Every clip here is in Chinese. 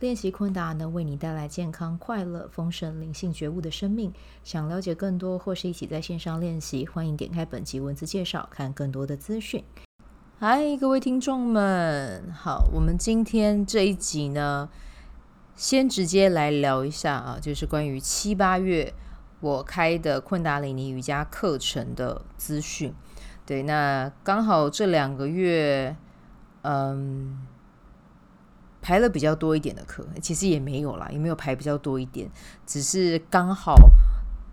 练习昆达能为你带来健康、快乐、丰盛、灵性觉悟的生命。想了解更多或是一起在线上练习，欢迎点开本集文字介绍，看更多的资讯。嗨，各位听众们，好，我们今天这一集呢，先直接来聊一下啊，就是关于七八月我开的昆达里尼瑜伽课程的资讯。对，那刚好这两个月，嗯。排了比较多一点的课，其实也没有啦，也没有排比较多一点，只是刚好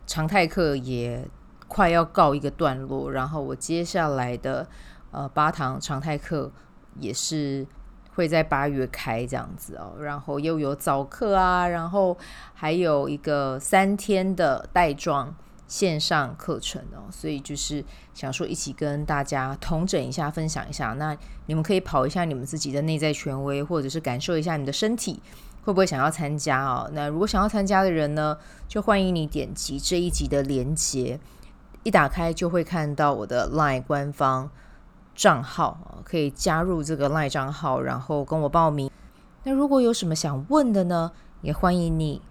常态课也快要告一个段落，然后我接下来的呃八堂常态课也是会在八月开这样子哦，然后又有早课啊，然后还有一个三天的带状。线上课程哦，所以就是想说一起跟大家同整一下，分享一下。那你们可以跑一下你们自己的内在权威，或者是感受一下你的身体会不会想要参加哦。那如果想要参加的人呢，就欢迎你点击这一集的连接，一打开就会看到我的 LINE 官方账号，可以加入这个 LINE 账号，然后跟我报名。那如果有什么想问的呢，也欢迎你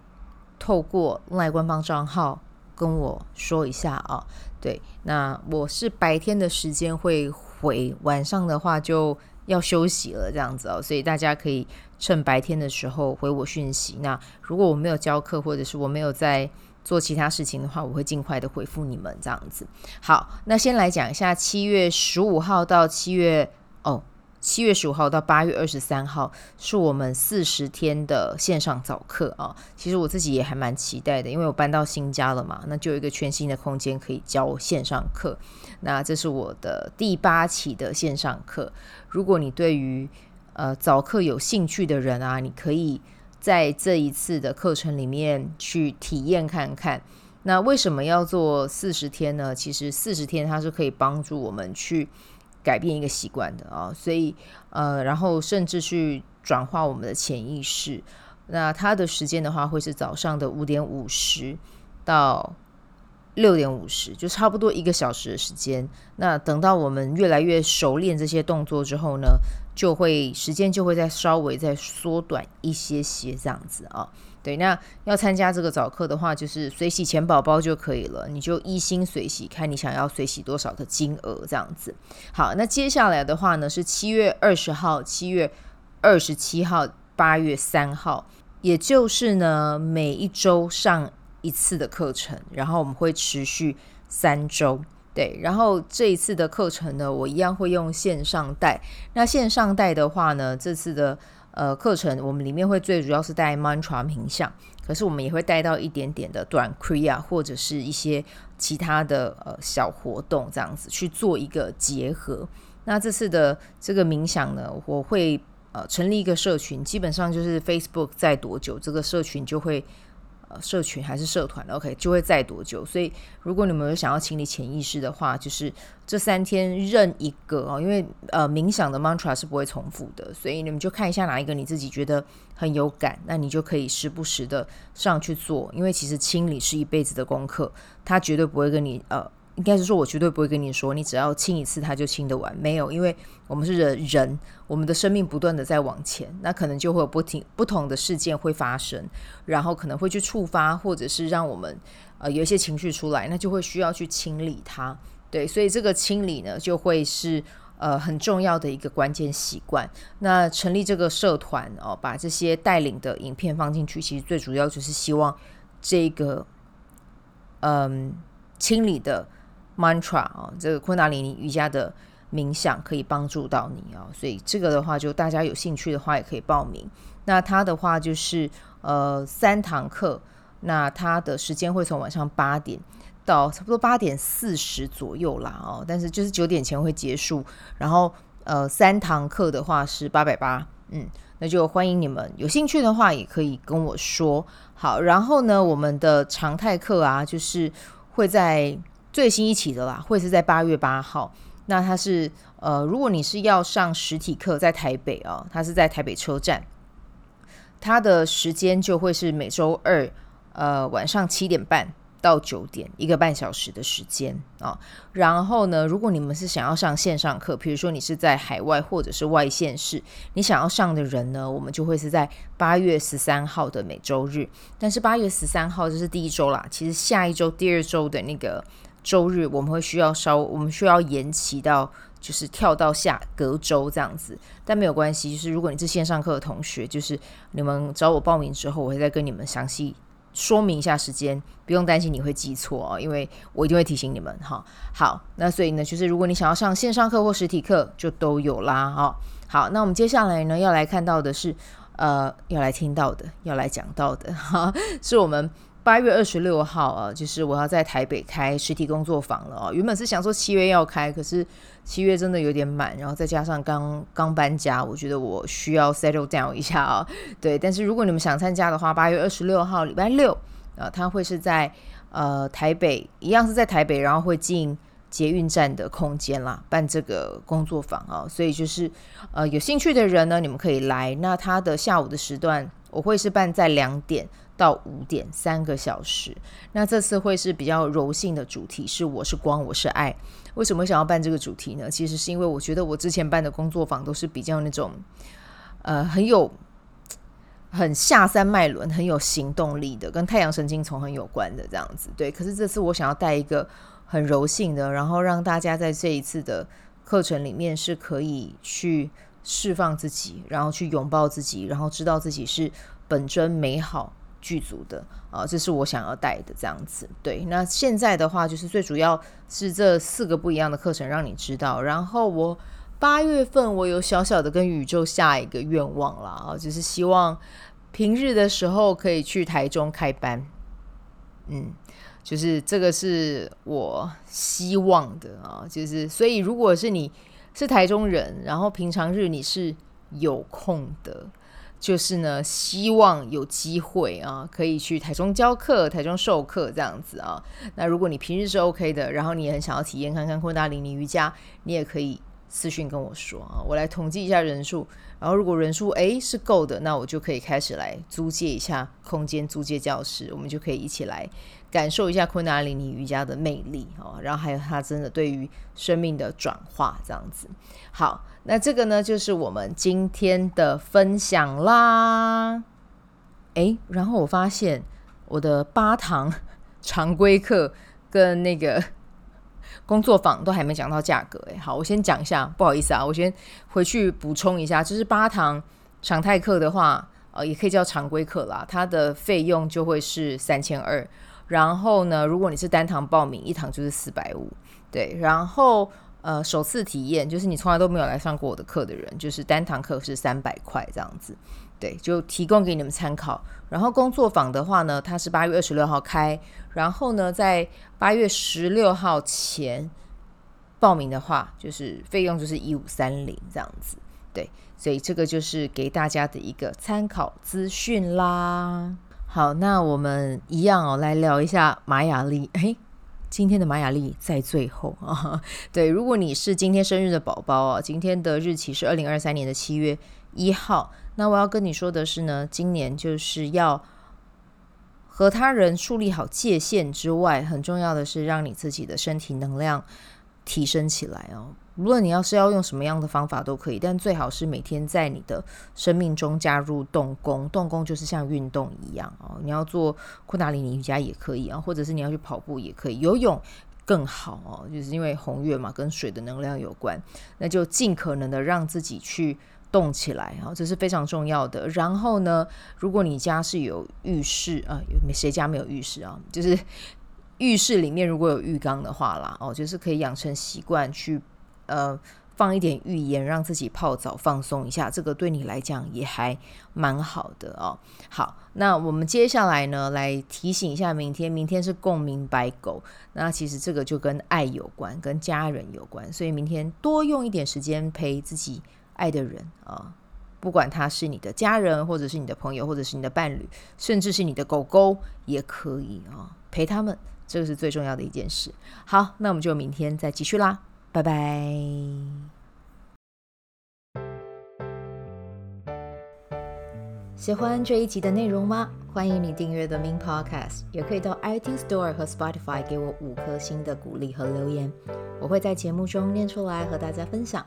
透过 LINE 官方账号。跟我说一下啊，对，那我是白天的时间会回，晚上的话就要休息了，这样子哦，所以大家可以趁白天的时候回我讯息。那如果我没有教课，或者是我没有在做其他事情的话，我会尽快的回复你们这样子。好，那先来讲一下七月十五号到七月哦。七月十五号到八月二十三号是我们四十天的线上早课啊。其实我自己也还蛮期待的，因为我搬到新家了嘛，那就有一个全新的空间可以教线上课。那这是我的第八期的线上课。如果你对于呃早课有兴趣的人啊，你可以在这一次的课程里面去体验看看。那为什么要做四十天呢？其实四十天它是可以帮助我们去。改变一个习惯的啊，所以呃，然后甚至去转化我们的潜意识。那它的时间的话，会是早上的五点五十到六点五十，就差不多一个小时的时间。那等到我们越来越熟练这些动作之后呢，就会时间就会再稍微再缩短一些些这样子啊。对，那要参加这个早课的话，就是随喜钱宝宝就可以了，你就一心随喜，看你想要随喜多少的金额这样子。好，那接下来的话呢，是七月二十号、七月二十七号、八月三号，也就是呢每一周上一次的课程，然后我们会持续三周。对，然后这一次的课程呢，我一样会用线上带。那线上带的话呢，这次的。呃，课程我们里面会最主要是带 mantra 冥想，可是我们也会带到一点点的短 kriya 或者是一些其他的呃小活动，这样子去做一个结合。那这次的这个冥想呢，我会呃成立一个社群，基本上就是 Facebook 在多久，这个社群就会。社群还是社团，OK，就会在多久？所以，如果你们有想要清理潜意识的话，就是这三天任一个哦，因为呃，冥想的 mantra 是不会重复的，所以你们就看一下哪一个你自己觉得很有感，那你就可以时不时的上去做，因为其实清理是一辈子的功课，他绝对不会跟你呃。应该是说，我绝对不会跟你说，你只要亲一次，它就亲得完。没有，因为我们是人，人，我们的生命不断的在往前，那可能就会有不停不同的事件会发生，然后可能会去触发，或者是让我们呃有一些情绪出来，那就会需要去清理它。对，所以这个清理呢，就会是呃很重要的一个关键习惯。那成立这个社团哦，把这些带领的影片放进去，其实最主要就是希望这个嗯清理的。Mantra 啊，这个昆达里尼瑜伽的冥想可以帮助到你啊，所以这个的话，就大家有兴趣的话也可以报名。那它的话就是呃三堂课，那它的时间会从晚上八点到差不多八点四十左右啦哦，但是就是九点前会结束。然后呃三堂课的话是八百八，嗯，那就欢迎你们有兴趣的话也可以跟我说。好，然后呢，我们的常态课啊，就是会在。最新一期的啦，会是在八月八号。那它是呃，如果你是要上实体课，在台北啊，它是在台北车站，它的时间就会是每周二呃晚上七点半。到九点，一个半小时的时间啊。然后呢，如果你们是想要上线上课，比如说你是在海外或者是外县市，你想要上的人呢，我们就会是在八月十三号的每周日。但是八月十三号就是第一周啦，其实下一周第二周的那个周日，我们会需要稍，我们需要延期到就是跳到下隔周这样子。但没有关系，就是如果你是线上课的同学，就是你们找我报名之后，我会再跟你们详细。说明一下时间，不用担心你会记错哦，因为我一定会提醒你们哈。好，那所以呢，就是如果你想要上线上课或实体课，就都有啦哈。好，那我们接下来呢要来看到的是，呃，要来听到的，要来讲到的哈，是我们。八月二十六号啊，就是我要在台北开实体工作坊了啊。原本是想说七月要开，可是七月真的有点满，然后再加上刚刚搬家，我觉得我需要 settle down 一下啊。对，但是如果你们想参加的话，八月二十六号礼拜六啊，它会是在呃台北，一样是在台北，然后会进捷运站的空间啦，办这个工作坊啊。所以就是呃有兴趣的人呢，你们可以来。那他的下午的时段，我会是办在两点。到五点三个小时，那这次会是比较柔性的主题，是我是光，我是爱。为什么想要办这个主题呢？其实是因为我觉得我之前办的工作坊都是比较那种，呃，很有很下三脉轮，很有行动力的，跟太阳神经丛很有关的这样子。对，可是这次我想要带一个很柔性的，然后让大家在这一次的课程里面是可以去释放自己，然后去拥抱自己，然后知道自己是本真美好。剧组的啊，这是我想要带的这样子。对，那现在的话，就是最主要是这四个不一样的课程让你知道。然后我八月份我有小小的跟宇宙下一个愿望啦，啊，就是希望平日的时候可以去台中开班。嗯，就是这个是我希望的啊，就是所以如果是你是台中人，然后平常日你是有空的。就是呢，希望有机会啊，可以去台中教课、台中授课这样子啊。那如果你平日是 OK 的，然后你也很想要体验看看昆达里尼瑜伽，你也可以私讯跟我说啊，我来统计一下人数。然后如果人数诶是够的，那我就可以开始来租借一下空间，租借教室，我们就可以一起来感受一下昆达里尼瑜伽的魅力哦。然后还有它真的对于生命的转化这样子。好。那这个呢，就是我们今天的分享啦。诶，然后我发现我的八堂常规课跟那个工作坊都还没讲到价格。诶，好，我先讲一下，不好意思啊，我先回去补充一下，就是八堂常态课的话，呃，也可以叫常规课啦，它的费用就会是三千二。然后呢，如果你是单堂报名，一堂就是四百五。对，然后。呃，首次体验就是你从来都没有来上过我的课的人，就是单堂课是三百块这样子，对，就提供给你们参考。然后工作坊的话呢，它是八月二十六号开，然后呢，在八月十六号前报名的话，就是费用就是一五三零这样子，对，所以这个就是给大家的一个参考资讯啦。好，那我们一样哦，来聊一下马雅历，嘿。今天的马雅历在最后啊，对，如果你是今天生日的宝宝啊，今天的日期是二零二三年的七月一号，那我要跟你说的是呢，今年就是要和他人树立好界限之外，很重要的是让你自己的身体能量提升起来哦。无论你要是要用什么样的方法都可以，但最好是每天在你的生命中加入动功。动功就是像运动一样哦，你要做昆达里尼瑜伽也可以啊，或者是你要去跑步也可以，游泳更好哦，就是因为红月嘛，跟水的能量有关，那就尽可能的让自己去动起来啊，这是非常重要的。然后呢，如果你家是有浴室啊，有谁家没有浴室啊？就是 浴室里面如果有浴缸的话啦，哦，就是可以养成习惯去。呃，放一点浴盐，让自己泡澡放松一下，这个对你来讲也还蛮好的哦。好，那我们接下来呢，来提醒一下，明天，明天是共鸣白狗，那其实这个就跟爱有关，跟家人有关，所以明天多用一点时间陪自己爱的人啊、不管他是你的家人，或者是你的朋友，或者是你的伴侣，甚至是你的狗狗也可以啊、陪他们。这个是最重要的一件事。好，那我们就明天再继续啦，拜拜。喜欢这一集的内容吗？欢迎你订阅 The Min Podcast，也可以到 iTunes Store 和 Spotify 给我五颗星的鼓励和留言，我会在节目中念出来和大家分享。